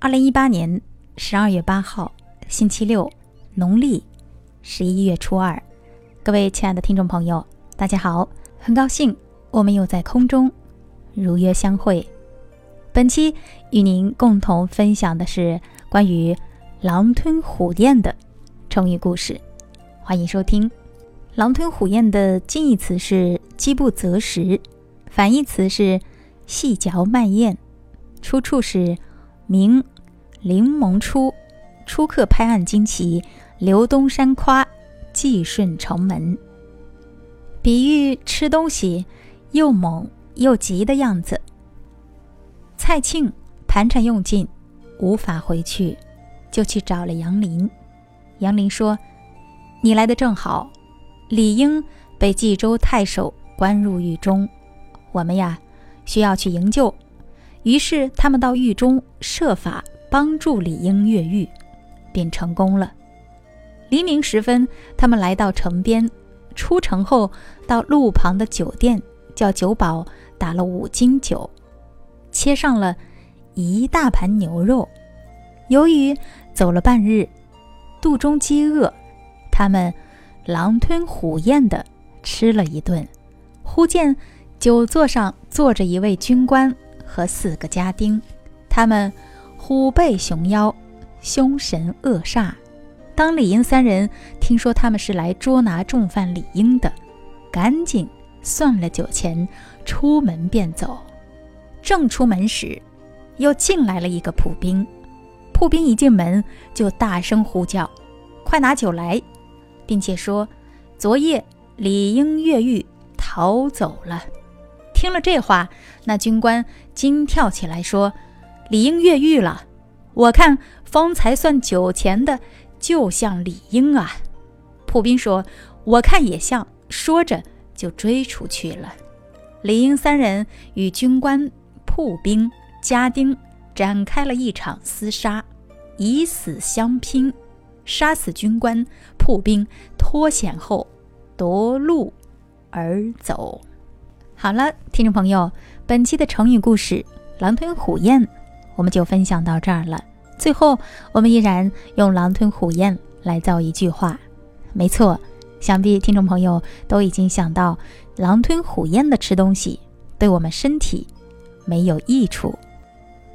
二零一八年十二月八号，星期六，农历十一月初二。各位亲爱的听众朋友，大家好，很高兴我们又在空中如约相会。本期与您共同分享的是关于狼吞虎咽的成语故事，欢迎收听。狼吞虎咽的近义词是饥不择食，反义词是细嚼慢咽，出处是。明，临蒙初，初刻拍案惊奇，刘东山夸，济顺城门。比喻吃东西又猛又急的样子。蔡庆盘缠用尽，无法回去，就去找了杨林。杨林说：“你来的正好，李英被冀州太守关入狱中，我们呀需要去营救。”于是他们到狱中设法帮助李英越狱，便成功了。黎明时分，他们来到城边，出城后到路旁的酒店，叫酒保打了五斤酒，切上了一大盘牛肉。由于走了半日，肚中饥饿，他们狼吞虎咽地吃了一顿。忽见酒座上坐着一位军官。和四个家丁，他们虎背熊腰，凶神恶煞。当李英三人听说他们是来捉拿重犯李英的，赶紧算了酒钱，出门便走。正出门时，又进来了一个铺兵。铺兵一进门就大声呼叫：“快拿酒来！”并且说：“昨夜李英越狱逃走了。”听了这话，那军官惊跳起来说：“李英越狱了！我看方才算酒钱的，就像李英啊！”铺兵说：“我看也像。”说着就追出去了。李英三人与军官、铺兵、家丁展开了一场厮杀，以死相拼，杀死军官、铺兵，脱险后夺路而走。好了，听众朋友，本期的成语故事“狼吞虎咽”我们就分享到这儿了。最后，我们依然用“狼吞虎咽”来造一句话。没错，想必听众朋友都已经想到，狼吞虎咽的吃东西对我们身体没有益处。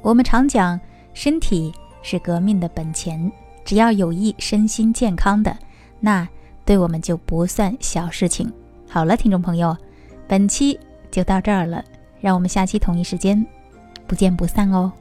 我们常讲，身体是革命的本钱，只要有益身心健康的，那对我们就不算小事情。好了，听众朋友，本期。就到这儿了，让我们下期同一时间不见不散哦。